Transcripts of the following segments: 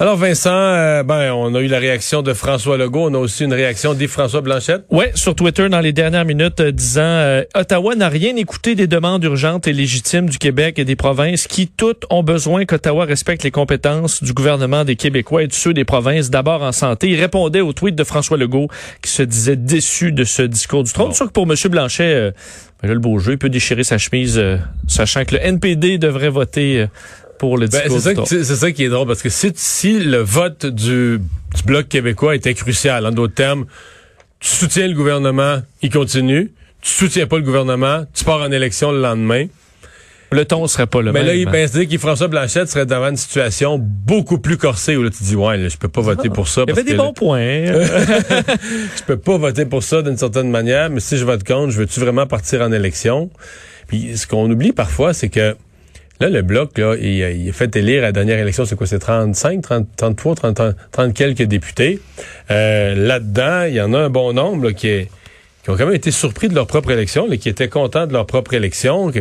Alors Vincent, euh, ben on a eu la réaction de François Legault, on a aussi une réaction d'Yves-François Blanchette. Ouais, sur Twitter dans les dernières minutes euh, disant euh, Ottawa n'a rien écouté des demandes urgentes et légitimes du Québec et des provinces qui toutes ont besoin qu'Ottawa respecte les compétences du gouvernement des Québécois et de ceux des provinces d'abord en santé. Il répondait au tweet de François Legault qui se disait déçu de ce discours du trône. Bon. Sûr que pour M. Blanchet, ben le beau jeu, il peut déchirer sa chemise, sachant que le NPD devrait voter pour le ben, discours ben, c'est, ça, qui est drôle, parce que si, si le vote du, du Bloc québécois était crucial, en d'autres termes, tu soutiens le gouvernement, il continue, tu soutiens pas le gouvernement, tu pars en élection le lendemain. Le ton serait pas le mais même. Mais là, il ben, que François Blanchette serait devant une situation beaucoup plus corsée où là, tu dis, ouais, là, je peux pas voter pour ça. Il y avait des bons points. je peux pas voter pour ça d'une certaine manière, mais si je vote contre, je veux-tu vraiment partir en élection? Puis ce qu'on oublie parfois, c'est que Là, le bloc, là, il, il fait élire à la dernière élection, c'est quoi, c'est 35, 30, 33, 30, 30 quelques députés. Euh, là-dedans, il y en a un bon nombre qui, qui ont quand même été surpris de leur propre élection, là, qui étaient contents de leur propre élection.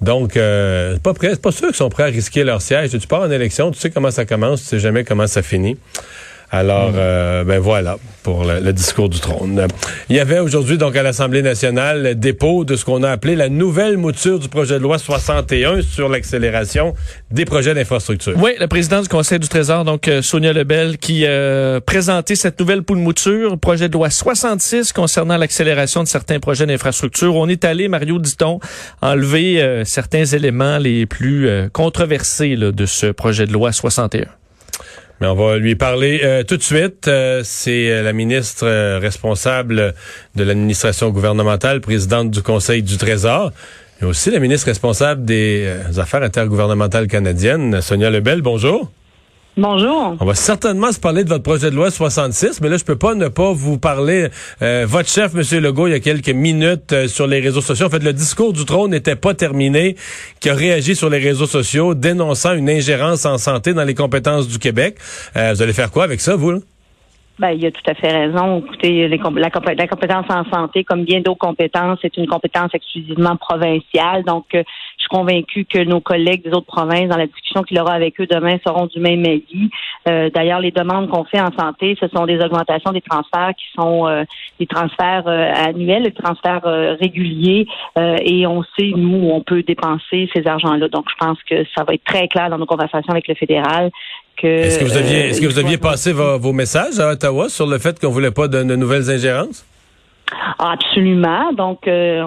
donc, euh, pas prêt, pas sûr qu'ils sont prêts à risquer leur siège. Tu pars en élection, tu sais comment ça commence, tu sais jamais comment ça finit. Alors, euh, ben voilà pour le, le, discours du trône. Il y avait aujourd'hui donc à l'Assemblée nationale le dépôt de ce qu'on a appelé la nouvelle mouture du projet de loi 61 sur l'accélération des projets d'infrastructure. Oui, le président du Conseil du Trésor, donc euh, Sonia Lebel, qui euh, présentait cette nouvelle poule mouture, projet de loi 66 concernant l'accélération de certains projets d'infrastructure. On est allé, Mario dit-on, enlever euh, certains éléments les plus euh, controversés là, de ce projet de loi 61. Mais on va lui parler euh, tout de suite. Euh, c'est la ministre euh, responsable de l'administration gouvernementale, présidente du Conseil du Trésor, et aussi la ministre responsable des affaires intergouvernementales canadiennes, Sonia Lebel. Bonjour. Bonjour. On va certainement se parler de votre projet de loi 66, mais là, je peux pas ne pas vous parler. Euh, votre chef, M. Legault, il y a quelques minutes euh, sur les réseaux sociaux. En fait, le discours du trône n'était pas terminé, qui a réagi sur les réseaux sociaux, dénonçant une ingérence en santé dans les compétences du Québec. Euh, vous allez faire quoi avec ça, vous? Là? Ben, il a tout à fait raison. Écoutez, les, la, la, compétence en santé, comme bien d'autres compétences, c'est une compétence exclusivement provinciale. Donc, euh, je suis convaincue que nos collègues des autres provinces, dans la discussion qu'il aura avec eux demain, seront du même avis. Euh, D'ailleurs, les demandes qu'on fait en santé, ce sont des augmentations des transferts qui sont euh, des transferts euh, annuels, des transferts euh, réguliers, et on sait, nous, où on peut dépenser ces argents-là. Donc, je pense que ça va être très clair dans nos conversations avec le fédéral est-ce que vous aviez, est-ce que vous aviez passé vos, vos, messages à Ottawa sur le fait qu'on voulait pas de, de nouvelles ingérences? Absolument. Donc, euh,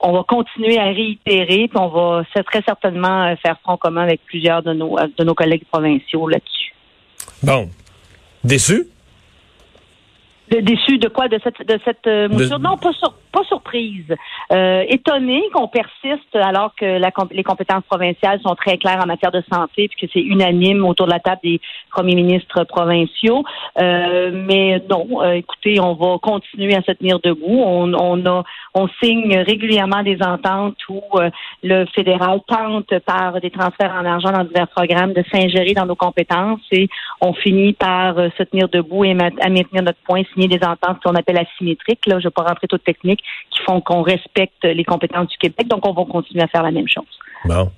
on, va continuer à réitérer, puis on va très certainement euh, faire front commun avec plusieurs de nos, de nos collègues provinciaux là-dessus. Bon. Déçu? De, déçu de quoi? De cette, de cette euh, mouture? Non, pas, sur, pas surprise. Euh, étonné qu'on persiste alors que la, les compétences provinciales sont très claires en matière de santé puis que c'est unanime autour de la table des premiers ministres provinciaux. Euh, mais non, euh, écoutez, on va continuer à se tenir debout. On, on, a, on signe régulièrement des ententes où euh, le fédéral tente par des transferts en argent dans divers programmes de s'ingérer dans nos compétences et on finit par euh, se tenir debout et à maintenir notre point signer des ententes qu'on appelle asymétriques. Là, je ne vais pas rentrer tout technique, qui font qu'on respecte les compétences du Québec. Donc, on va continuer à faire la même chose. Bon.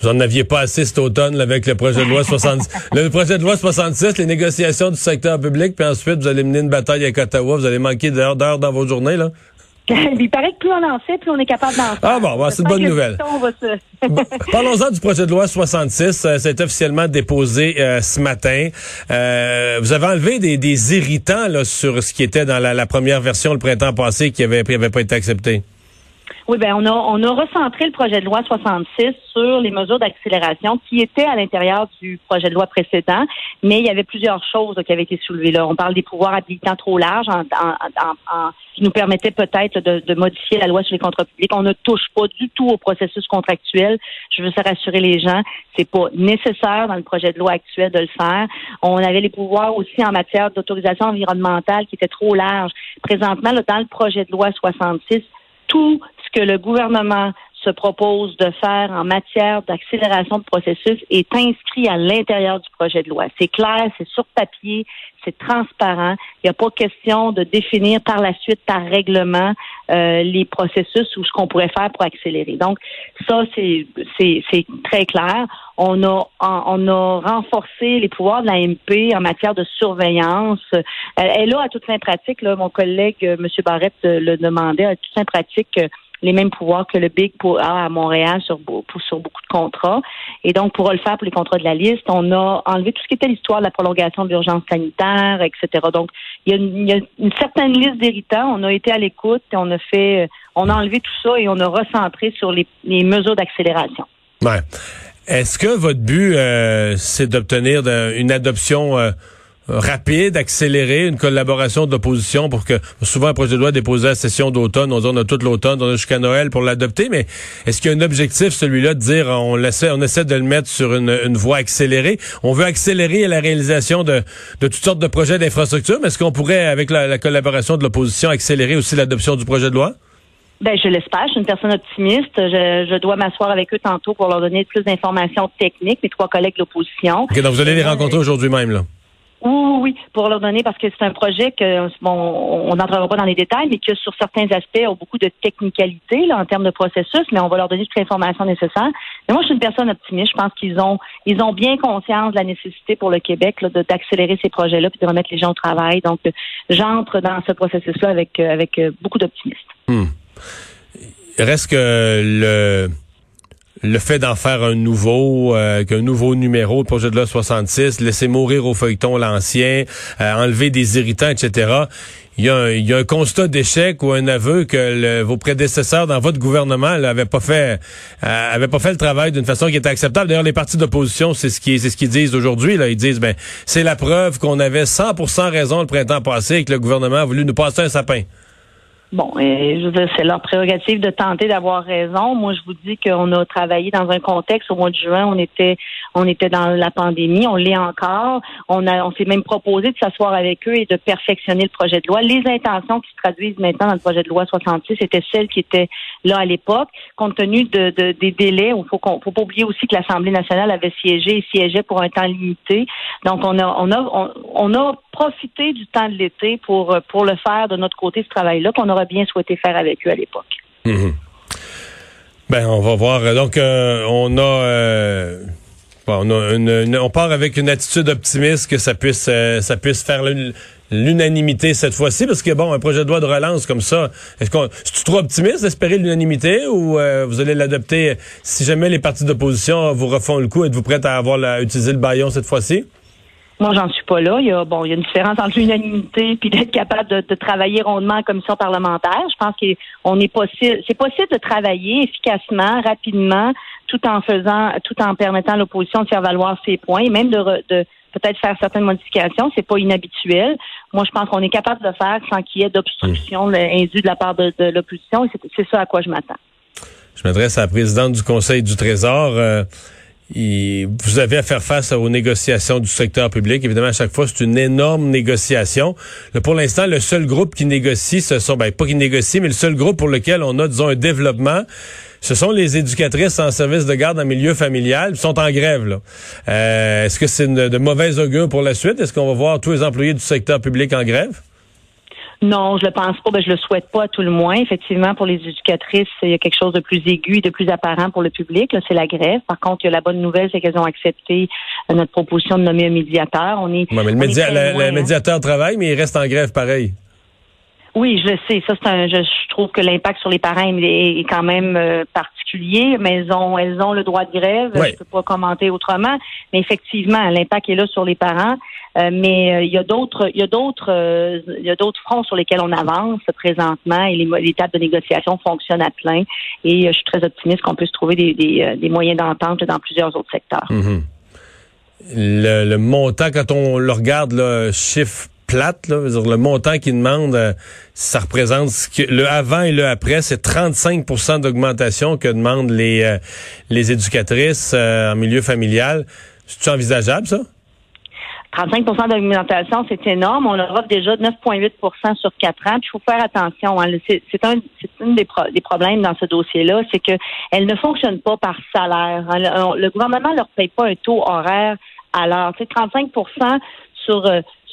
Vous en aviez pas assez cet automne là, avec le projet de loi 66. le projet de loi 66, les négociations du secteur public, puis ensuite, vous allez mener une bataille avec Ottawa. Vous allez manquer d'heures d'heures dans vos journées, là? Il paraît que plus on en fait, plus on est capable d'en faire. Ah bon, bon c'est une bonne nouvelle. Parlons-en du projet de loi 66. Euh, c'est officiellement déposé euh, ce matin. Euh, vous avez enlevé des, des irritants là, sur ce qui était dans la, la, première version le printemps passé qui avait, qui avait pas été accepté. Oui, ben on a on a recentré le projet de loi 66 sur les mesures d'accélération qui étaient à l'intérieur du projet de loi précédent, mais il y avait plusieurs choses qui avaient été soulevées là. On parle des pouvoirs habilitants trop larges en, en, en, qui nous permettaient peut-être de, de, modifier la loi sur les contrats publics. On ne touche pas du tout au processus contractuel. Je veux rassurer les gens, c'est pas nécessaire dans le projet de loi actuel de le faire. On avait les pouvoirs aussi en matière d'autorisation environnementale qui étaient trop larges. Présentement, là, dans le projet de loi 66, tout ce que le gouvernement se propose de faire en matière d'accélération de processus est inscrit à l'intérieur du projet de loi. C'est clair, c'est sur papier, c'est transparent. Il n'y a pas question de définir par la suite, par règlement, euh, les processus ou ce qu'on pourrait faire pour accélérer. Donc, ça, c'est très clair. On a, on a renforcé les pouvoirs de la MP en matière de surveillance. Elle, elle a à toute fin pratique, là, mon collègue euh, M. Barrette euh, le demandait, à toute fin pratique, les mêmes pouvoirs que le Big a à Montréal sur, sur beaucoup de contrats. Et donc, pour le faire pour les contrats de la liste, on a enlevé tout ce qui était l'histoire de la prolongation de l'urgence sanitaire, etc. Donc, il y, a une, certaine liste d'héritants. On a été à l'écoute et on a fait, on a enlevé tout ça et on a recentré sur les, les mesures d'accélération. Ouais. Est-ce que votre but, euh, c'est d'obtenir une adoption euh, rapide, accéléré, une collaboration de l'opposition pour que souvent un projet de loi déposé à la session d'automne, on dit on a toute l'automne, on a jusqu'à Noël pour l'adopter, mais est-ce qu'il y a un objectif celui-là de dire on essaie, on essaie de le mettre sur une, une voie accélérée, on veut accélérer la réalisation de, de toutes sortes de projets d'infrastructure, mais est-ce qu'on pourrait avec la, collaboration de l'opposition accélérer aussi l'adoption du projet de loi? Ben, je l'espère. Je suis une personne optimiste. Je, je dois m'asseoir avec eux tantôt pour leur donner plus d'informations techniques, mes trois collègues de l'opposition. OK, donc vous allez les rencontrer aujourd'hui même, là? Oui, oui, pour leur donner, parce que c'est un projet que, bon, on n'entrera pas dans les détails, mais que sur certains aspects a beaucoup de technicalité là, en termes de processus, mais on va leur donner toute l'information nécessaire. Mais moi, je suis une personne optimiste. Je pense qu'ils ont, ils ont bien conscience de la nécessité pour le Québec d'accélérer ces projets-là puis de remettre les gens au travail. Donc, j'entre dans ce processus-là avec, euh, avec euh, beaucoup d'optimisme. Hmm. Reste que le le fait d'en faire un nouveau, euh, qu'un nouveau numéro, le projet de loi 66, laisser mourir au feuilleton l'ancien, euh, enlever des irritants, etc. Il y, a un, constat d'échec ou un aveu que vos prédécesseurs dans votre gouvernement n'avaient pas fait euh, avaient pas fait le travail d'une façon qui était acceptable. D'ailleurs, les partis d'opposition, c'est ce qui c'est ce qu'ils disent aujourd'hui. Là, ils disent ben c'est la preuve qu'on avait 100% raison le printemps passé et que le gouvernement a voulu nous passer un sapin. Bon, je veux c'est leur prérogative de tenter d'avoir raison. Moi, je vous dis qu'on a travaillé dans un contexte au mois de juin, on était, on était dans la pandémie, on l'est encore. On a, on s'est même proposé de s'asseoir avec eux et de perfectionner le projet de loi. Les intentions qui se traduisent maintenant dans le projet de loi 66 étaient celles qui étaient là à l'époque, compte tenu de, des délais. Il faut qu'on, faut pas oublier aussi que l'Assemblée nationale avait siégé et siégeait pour un temps limité. Donc, on a, on a, on, a profité du temps de l'été pour, pour le faire de notre côté, ce travail-là qu'on aurait bien souhaité faire avec eux à l'époque. Mhm. Ben, on va voir. Donc, euh, on a... Euh, on, a une, on part avec une attitude optimiste que ça puisse, euh, ça puisse faire l'unanimité cette fois-ci, parce que bon, un projet de loi de relance comme ça, est-ce qu'on, est trop optimiste d'espérer l'unanimité ou vous allez l'adopter si jamais les partis d'opposition vous refont le coup, êtes-vous prête à avoir le baillon cette fois-ci? Moi, j'en suis pas là. Il y a bon, il y a une différence entre l'unanimité puis d'être capable de, travailler rondement en commission parlementaire. Je pense qu'on est possible, c'est possible de travailler efficacement, rapidement, tout en faisant, tout en permettant à l'opposition de faire valoir ses points et même de, de peut-être faire certaines modifications. C'est pas inhabituel. Moi, je pense qu'on est capable de faire sans qu'il y ait d'obstruction mmh. indue de la part de, l'opposition et c'est ça à quoi je m'attends. Je m'adresse à la présidente du Conseil du Trésor. Euh, vous avez à faire face aux négociations du secteur public. Évidemment, à chaque fois, c'est une énorme négociation. pour l'instant, le seul groupe qui négocie, ce sont, ben, pas qui négocie, mais le seul groupe pour lequel on a, disons, un développement, ce sont les éducatrices en service de garde en milieu familial qui sont en grève. Euh, est-ce que c'est de mauvaise augure pour la suite? Est-ce qu'on va voir tous les employés du secteur public en grève? Non, je le pense pas. Ben, je le souhaite pas à tout le moins. Effectivement, pour les éducatrices, il y a quelque chose de plus aigu et de plus apparent pour le public. C'est la grève. Par contre, il y a la bonne nouvelle, c'est qu'elles ont accepté euh, notre proposition de nommer un médiateur. On est. mais le, médiateur travaille, mais il reste en grève pareil. Oui, je sais. Ça, c'est un. Je, trouve que l'impact sur les parents est, quand même euh, particulier, mais elles ont, elles ont le droit de grève. Je ne peux pas commenter autrement, mais effectivement, l'impact est là sur les parents. Euh, mais euh, il y a d'autres, il y a d'autres, il y a d'autres fronts sur lesquels on avance présentement et les, les tables de négociation fonctionnent à plein. Et je suis très optimiste qu'on puisse trouver des, des, des moyens d'entente dans plusieurs autres secteurs. Mm-hmm. le, le, montant, quand on le regarde, le chiffre plate, le montant qu'ils demandent, euh, ça représente le avant et le après, c'est 35% d'augmentation que demandent les, euh, les éducatrices euh, en milieu familial. C'est envisageable, ça? 35% d'augmentation, c'est énorme. On leur offre déjà 9,8% sur quatre ans. Puis il faut faire attention. Hein. C'est un, des, des, problèmes dans ce dossier-là, c'est qu'elle ne fonctionne pas par salaire. Hein. Le, gouvernement ne leur paye pas un taux horaire à l'heure. 35 sur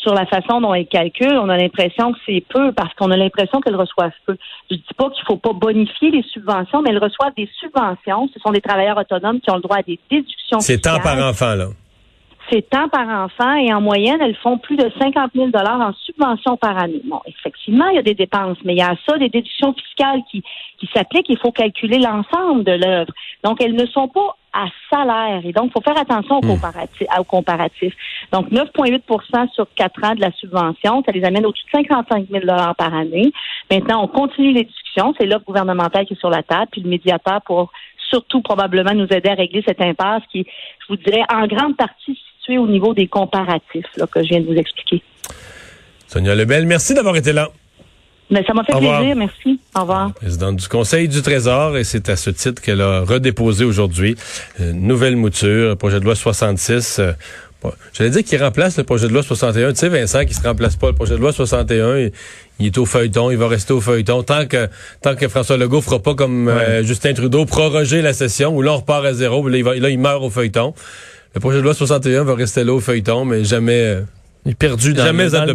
sur la façon dont elle calcule, on a l'impression que c'est peu parce qu'on a l'impression qu'elle reçoivent peu. Je dis pas qu'il faut pas bonifier les subventions, mais elles reçoivent des subventions. Ce sont des travailleurs autonomes qui ont le droit à des déductions. C'est temps par enfant, là. C'est temps par enfant et en moyenne, elles font plus de 50 000 en subventions par année. Bon, effectivement, il y a des dépenses, mais il y a ça, des déductions fiscales qui, qui s'appliquent. Il faut calculer l'ensemble de l'œuvre. Donc, elles ne sont pas à salaire. Et donc, il faut faire attention au, hmm. comparatif, au comparatif. Donc, 9,8% sur quatre ans de la subvention, ça les amène au-dessus de 55 000 par année. Maintenant, on continue les discussions. C'est l'offre gouvernementale qui est sur la table, puis le médiateur pour surtout probablement nous aider à régler cette impasse qui, je vous dirais, en grande partie au niveau des comparatifs là, que je viens de vous expliquer. Sonia Lebel, merci d'avoir été là. Mais ça m'a fait plaisir, merci. Au revoir. Présidente du Conseil du Trésor, et c'est à ce titre qu'elle a redéposé aujourd'hui une nouvelle mouture, projet de loi 66. Euh, J'allais dire qu'il remplace le projet de loi 61. Tu sais, Vincent, qui se remplace pas le projet de loi 61. Il, est au feuilleton, il va rester au feuilleton. Tant que tant que François Legault fera pas comme euh, Justin Trudeau, proroger la session, où là, on repart à zéro, là, il, là, il meurt au feuilleton. Le projet de loi 61 va rester là au feuilleton, mais jamais... Euh, il est perdu dans, jamais le, dans